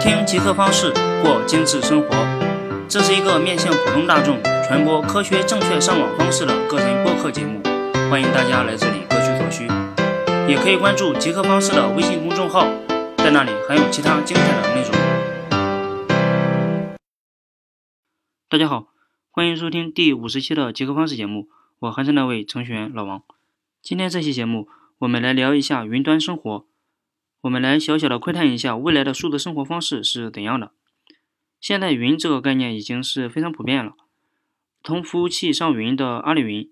听极客方式过精致生活，这是一个面向普通大众传播科学正确上网方式的个人播客节目，欢迎大家来这里各取所需。也可以关注极客方式的微信公众号，在那里还有其他精彩的内容。大家好，欢迎收听第五十期的极客方式节目，我还是那位程序员老王。今天这期节目，我们来聊一下云端生活。我们来小小的窥探一下未来的数字生活方式是怎样的。现在云这个概念已经是非常普遍了，从服务器上云的阿里云，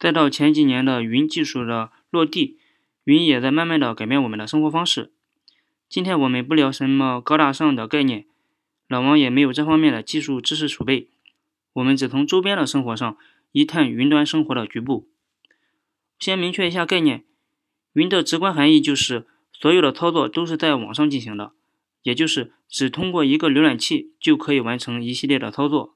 再到前几年的云技术的落地，云也在慢慢的改变我们的生活方式。今天我们不聊什么高大上的概念，老王也没有这方面的技术知识储备，我们只从周边的生活上一探云端生活的局部。先明确一下概念，云的直观含义就是。所有的操作都是在网上进行的，也就是只通过一个浏览器就可以完成一系列的操作。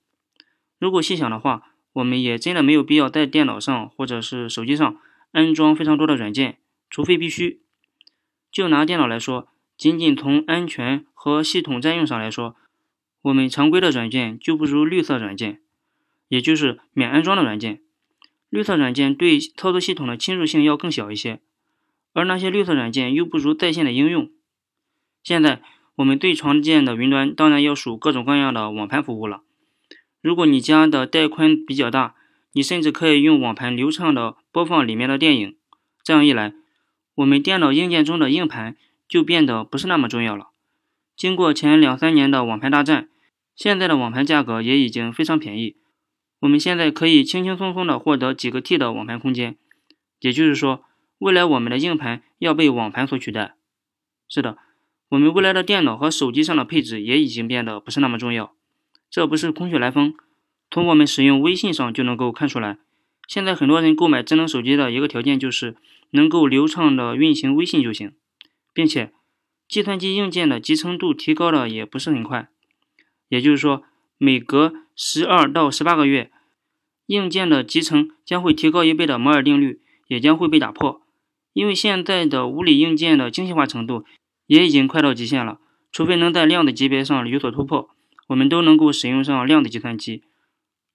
如果细想的话，我们也真的没有必要在电脑上或者是手机上安装非常多的软件，除非必须。就拿电脑来说，仅仅从安全和系统占用上来说，我们常规的软件就不如绿色软件，也就是免安装的软件。绿色软件对操作系统的侵入性要更小一些。而那些绿色软件又不如在线的应用。现在我们最常见的云端当然要数各种各样的网盘服务了。如果你家的带宽比较大，你甚至可以用网盘流畅的播放里面的电影。这样一来，我们电脑硬件中的硬盘就变得不是那么重要了。经过前两三年的网盘大战，现在的网盘价格也已经非常便宜。我们现在可以轻轻松松的获得几个 T 的网盘空间，也就是说。未来我们的硬盘要被网盘所取代。是的，我们未来的电脑和手机上的配置也已经变得不是那么重要。这不是空穴来风，从我们使用微信上就能够看出来。现在很多人购买智能手机的一个条件就是能够流畅的运行微信就行，并且计算机硬件的集成度提高的也不是很快。也就是说，每隔十二到十八个月，硬件的集成将会提高一倍的摩尔定律也将会被打破。因为现在的物理硬件的精细化程度也已经快到极限了，除非能在量子级别上有所突破，我们都能够使用上量子计算机。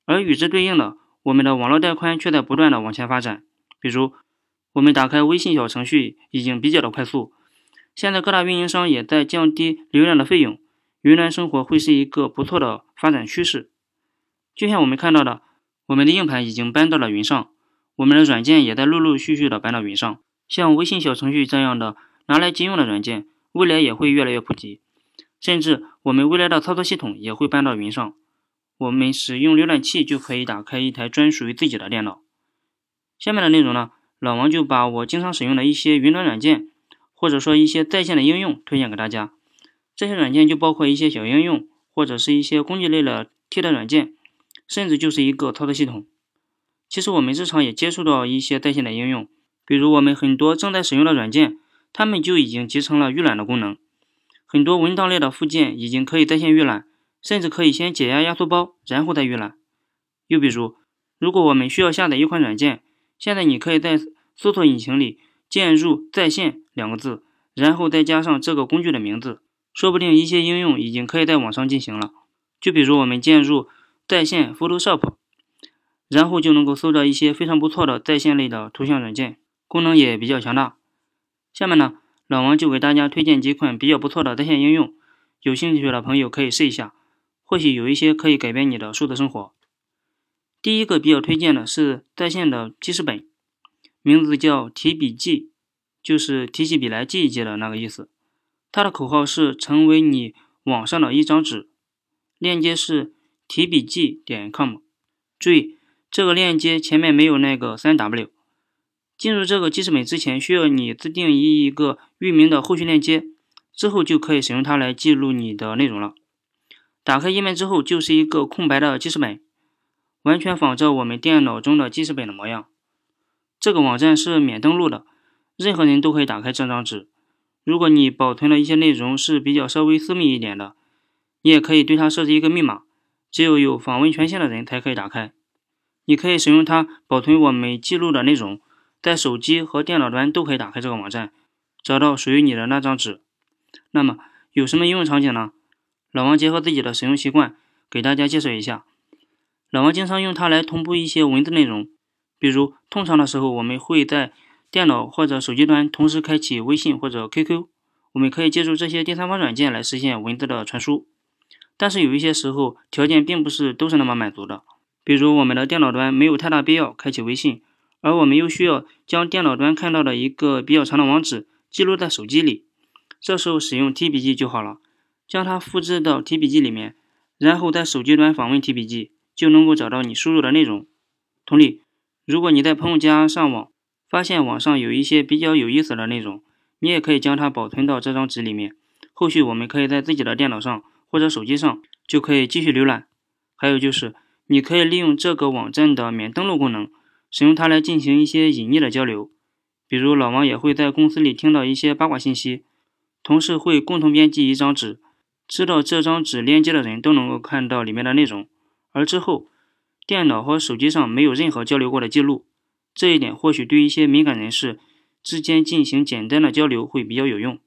而与之对应的，我们的网络带宽却在不断的往前发展。比如，我们打开微信小程序已经比较的快速。现在各大运营商也在降低流量的费用，云端生活会是一个不错的发展趋势。就像我们看到的，我们的硬盘已经搬到了云上，我们的软件也在陆陆续续的搬到云上。像微信小程序这样的拿来即用的软件，未来也会越来越普及，甚至我们未来的操作系统也会搬到云上。我们使用浏览器就可以打开一台专属于自己的电脑。下面的内容呢，老王就把我经常使用的一些云端软件，或者说一些在线的应用推荐给大家。这些软件就包括一些小应用，或者是一些工具类的替代软件，甚至就是一个操作系统。其实我们日常也接触到一些在线的应用。比如我们很多正在使用的软件，它们就已经集成了预览的功能。很多文档类的附件已经可以在线预览，甚至可以先解压压缩包，然后再预览。又比如，如果我们需要下载一款软件，现在你可以在搜索引擎里键入“在线”两个字，然后再加上这个工具的名字，说不定一些应用已经可以在网上进行了。就比如我们键入“在线 Photoshop”，然后就能够搜到一些非常不错的在线类的图像软件。功能也比较强大。下面呢，老王就给大家推荐几款比较不错的在线应用，有兴趣的朋友可以试一下，或许有一些可以改变你的数字生活。第一个比较推荐的是在线的记事本，名字叫提笔记，就是提起笔来记一记的那个意思。它的口号是成为你网上的一张纸，链接是提笔记点 com。注意，这个链接前面没有那个三 W。进入这个记事本之前，需要你自定义一个域名的后续链接，之后就可以使用它来记录你的内容了。打开页面之后，就是一个空白的记事本，完全仿照我们电脑中的记事本的模样。这个网站是免登录的，任何人都可以打开这张纸。如果你保存的一些内容是比较稍微私密一点的，你也可以对它设置一个密码，只有有访问权限的人才可以打开。你可以使用它保存我们记录的内容。在手机和电脑端都可以打开这个网站，找到属于你的那张纸。那么有什么应用场景呢？老王结合自己的使用习惯，给大家介绍一下。老王经常用它来同步一些文字内容，比如通常的时候，我们会在电脑或者手机端同时开启微信或者 QQ，我们可以借助这些第三方软件来实现文字的传输。但是有一些时候，条件并不是都是那么满足的。比如我们的电脑端没有太大必要开启微信，而我们又需要将电脑端看到的一个比较长的网址记录在手机里，这时候使用提笔记就好了，将它复制到提笔记里面，然后在手机端访问提笔记，就能够找到你输入的内容。同理，如果你在朋友家上网，发现网上有一些比较有意思的内容，你也可以将它保存到这张纸里面，后续我们可以在自己的电脑上或者手机上就可以继续浏览。还有就是。你可以利用这个网站的免登录功能，使用它来进行一些隐匿的交流。比如老王也会在公司里听到一些八卦信息，同事会共同编辑一张纸，知道这张纸链接的人都能够看到里面的内容，而之后电脑和手机上没有任何交流过的记录。这一点或许对一些敏感人士之间进行简单的交流会比较有用。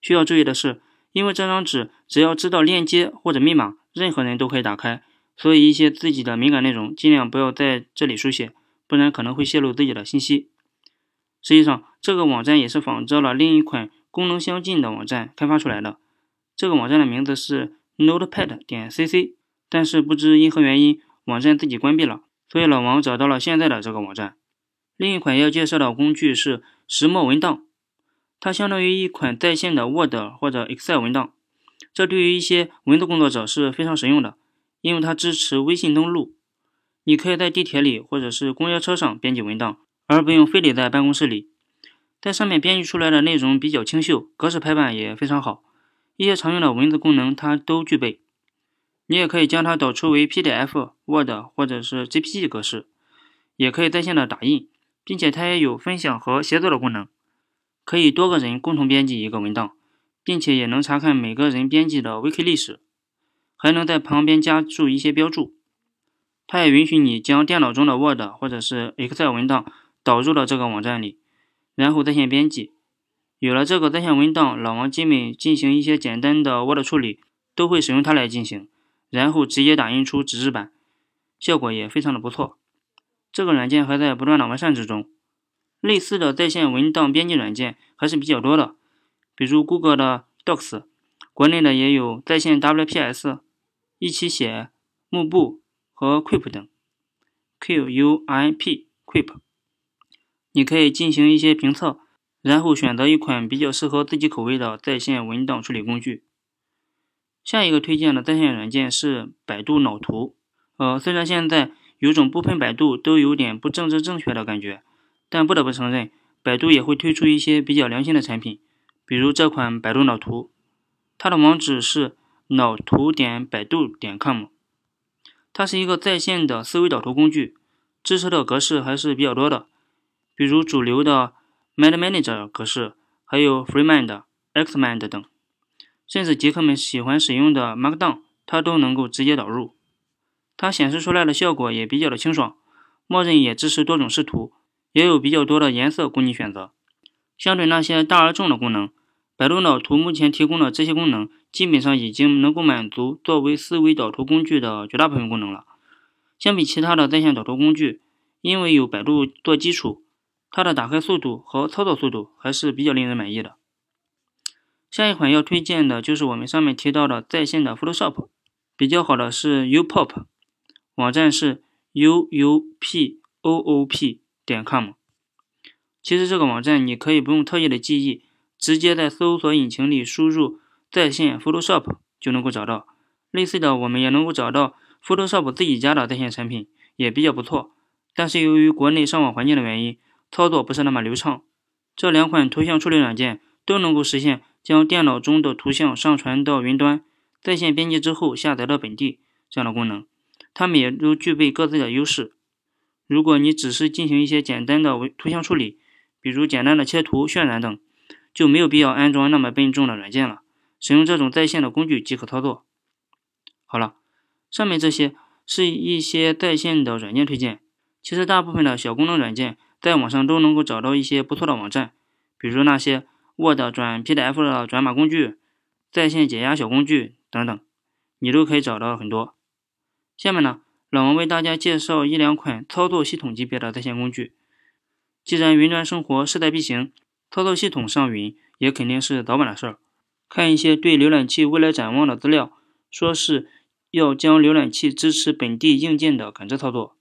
需要注意的是，因为这张纸只要知道链接或者密码，任何人都可以打开。所以，一些自己的敏感内容尽量不要在这里书写，不然可能会泄露自己的信息。实际上，这个网站也是仿照了另一款功能相近的网站开发出来的。这个网站的名字是 Notepad 点 cc，但是不知因何原因，网站自己关闭了。所以老王找到了现在的这个网站。另一款要介绍的工具是石墨文档，它相当于一款在线的 Word 或者 Excel 文档，这对于一些文字工作者是非常实用的。因为它支持微信登录，你可以在地铁里或者是公交车上编辑文档，而不用非得在办公室里。在上面编辑出来的内容比较清秀，格式排版也非常好，一些常用的文字功能它都具备。你也可以将它导出为 PDF、Word 或者是 JPG 格式，也可以在线的打印，并且它也有分享和协作的功能，可以多个人共同编辑一个文档，并且也能查看每个人编辑的 Wiki 历史。还能在旁边加注一些标注，它也允许你将电脑中的 Word 或者是 Excel 文档导入到这个网站里，然后在线编辑。有了这个在线文档，老王基本进行一些简单的 Word 处理都会使用它来进行，然后直接打印出纸质版，效果也非常的不错。这个软件还在不断的完善之中。类似的在线文档编辑软件还是比较多的，比如谷歌的 Docs，国内的也有在线 WPS。一起写、幕布和 Quip 等，Q U I P Quip，你可以进行一些评测，然后选择一款比较适合自己口味的在线文档处理工具。下一个推荐的在线软件是百度脑图。呃，虽然现在有种不喷百度都有点不政治正确的感觉，但不得不承认，百度也会推出一些比较良心的产品，比如这款百度脑图，它的网址是。脑图点百度点 com，它是一个在线的思维导图工具，支持的格式还是比较多的，比如主流的 Mind Manager 格式，还有 FreeMind、Xmind 等，甚至极客们喜欢使用的 Markdown，它都能够直接导入。它显示出来的效果也比较的清爽，默认也支持多种视图，也有比较多的颜色供你选择。相对那些大而重的功能。百度脑图目前提供的这些功能，基本上已经能够满足作为思维导图工具的绝大部分功能了。相比其他的在线导图工具，因为有百度做基础，它的打开速度和操作速度还是比较令人满意的。下一款要推荐的就是我们上面提到的在线的 Photoshop，比较好的是 Upop，网站是 u u p o o p 点 com。其实这个网站你可以不用特意的记忆。直接在搜索引擎里输入“在线 Photoshop” 就能够找到。类似的，我们也能够找到 Photoshop 自己家的在线产品，也比较不错。但是由于国内上网环境的原因，操作不是那么流畅。这两款图像处理软件都能够实现将电脑中的图像上传到云端，在线编辑之后下载到本地这样的功能。它们也都具备各自的优势。如果你只是进行一些简单的图像处理，比如简单的切图、渲染等。就没有必要安装那么笨重的软件了，使用这种在线的工具即可操作。好了，上面这些是一些在线的软件推荐。其实大部分的小功能软件在网上都能够找到一些不错的网站，比如那些 Word 转 PDF 的转码工具、在线解压小工具等。等，你都可以找到很多。下面呢，老王为大家介绍一两款操作系统级别的在线工具。既然云端生活势在必行，操作系统上云也肯定是早晚的事儿。看一些对浏览器未来展望的资料，说是要将浏览器支持本地硬件的感知操作，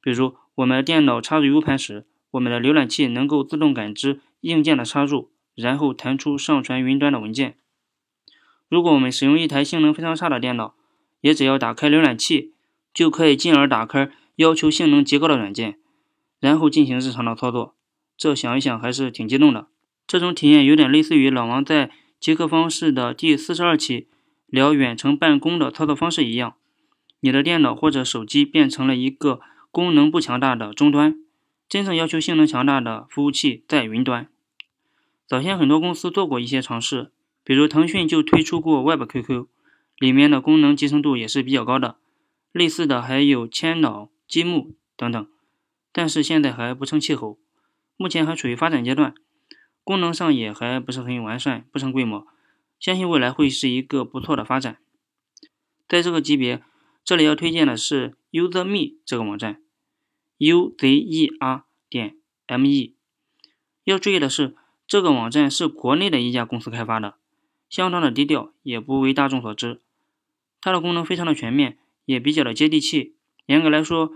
比如我们电脑插入 U 盘时，我们的浏览器能够自动感知硬件的插入，然后弹出上传云端的文件。如果我们使用一台性能非常差的电脑，也只要打开浏览器，就可以进而打开要求性能极高的软件，然后进行日常的操作。这想一想还是挺激动的。这种体验有点类似于老王在极客方式的第四十二期聊远程办公的操作方式一样。你的电脑或者手机变成了一个功能不强大的终端，真正要求性能强大的服务器在云端。早先很多公司做过一些尝试。比如腾讯就推出过 Web QQ，里面的功能集成度也是比较高的。类似的还有千脑、积木等等，但是现在还不成气候，目前还处于发展阶段，功能上也还不是很完善，不成规模。相信未来会是一个不错的发展。在这个级别，这里要推荐的是 User.me 这个网站，U Z E R 点 M E。要注意的是，这个网站是国内的一家公司开发的。相当的低调，也不为大众所知。它的功能非常的全面，也比较的接地气。严格来说，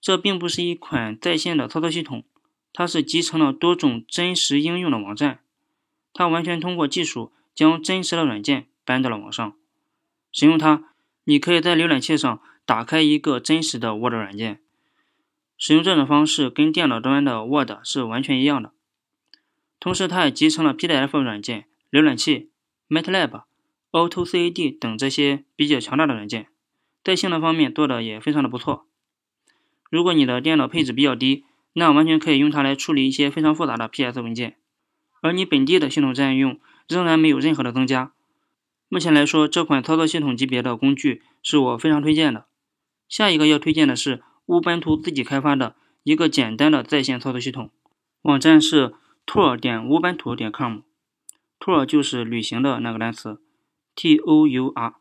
这并不是一款在线的操作系统，它是集成了多种真实应用的网站。它完全通过技术将真实的软件搬到了网上。使用它，你可以在浏览器上打开一个真实的 Word 软件。使用这种方式跟电脑端的 Word 是完全一样的。同时，它也集成了 PDF 软件、浏览器。MATLAB、AutoCAD 等这些比较强大的软件，在性能方面做的也非常的不错。如果你的电脑配置比较低，那完全可以用它来处理一些非常复杂的 PS 文件，而你本地的系统占用仍然没有任何的增加。目前来说，这款操作系统级别的工具是我非常推荐的。下一个要推荐的是乌班图自己开发的一个简单的在线操作系统，网站是 tour 点乌班图点 com。tour 就是旅行的那个单词，t o u r。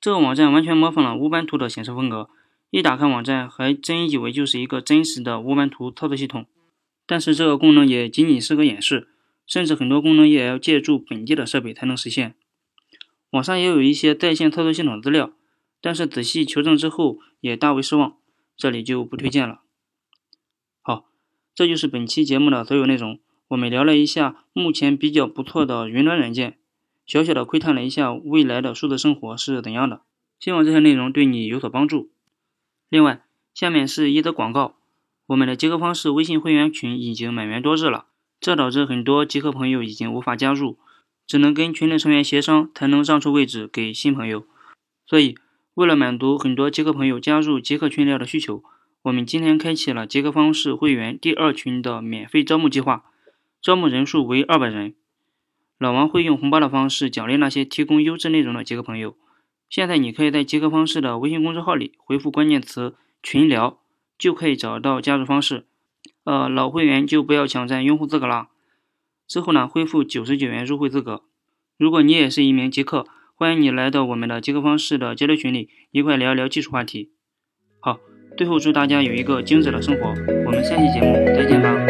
这个网站完全模仿了乌班图的显示风格，一打开网站还真以为就是一个真实的乌班图操作系统。但是这个功能也仅仅是个演示，甚至很多功能也要借助本地的设备才能实现。网上也有一些在线操作系统的资料，但是仔细求证之后也大为失望，这里就不推荐了。好，这就是本期节目的所有内容。我们聊了一下目前比较不错的云端软件，小小的窥探了一下未来的数字生活是怎样的。希望这些内容对你有所帮助。另外，下面是一则广告：我们的极客方式微信会员群已经满员多日了，这导致很多极客朋友已经无法加入，只能跟群内成员协商才能让出位置给新朋友。所以，为了满足很多极客朋友加入极客群聊的需求，我们今天开启了极客方式会员第二群的免费招募计划。招募人数为二百人，老王会用红包的方式奖励那些提供优质内容的极客朋友。现在你可以在极客方式的微信公众号里回复关键词“群聊”，就可以找到加入方式。呃，老会员就不要抢占用户资格啦。之后呢，恢复九十九元入会资格。如果你也是一名极客，欢迎你来到我们的极客方式的交流群里，一块聊一聊技术话题。好，最后祝大家有一个精致的生活。我们下期节目再见吧。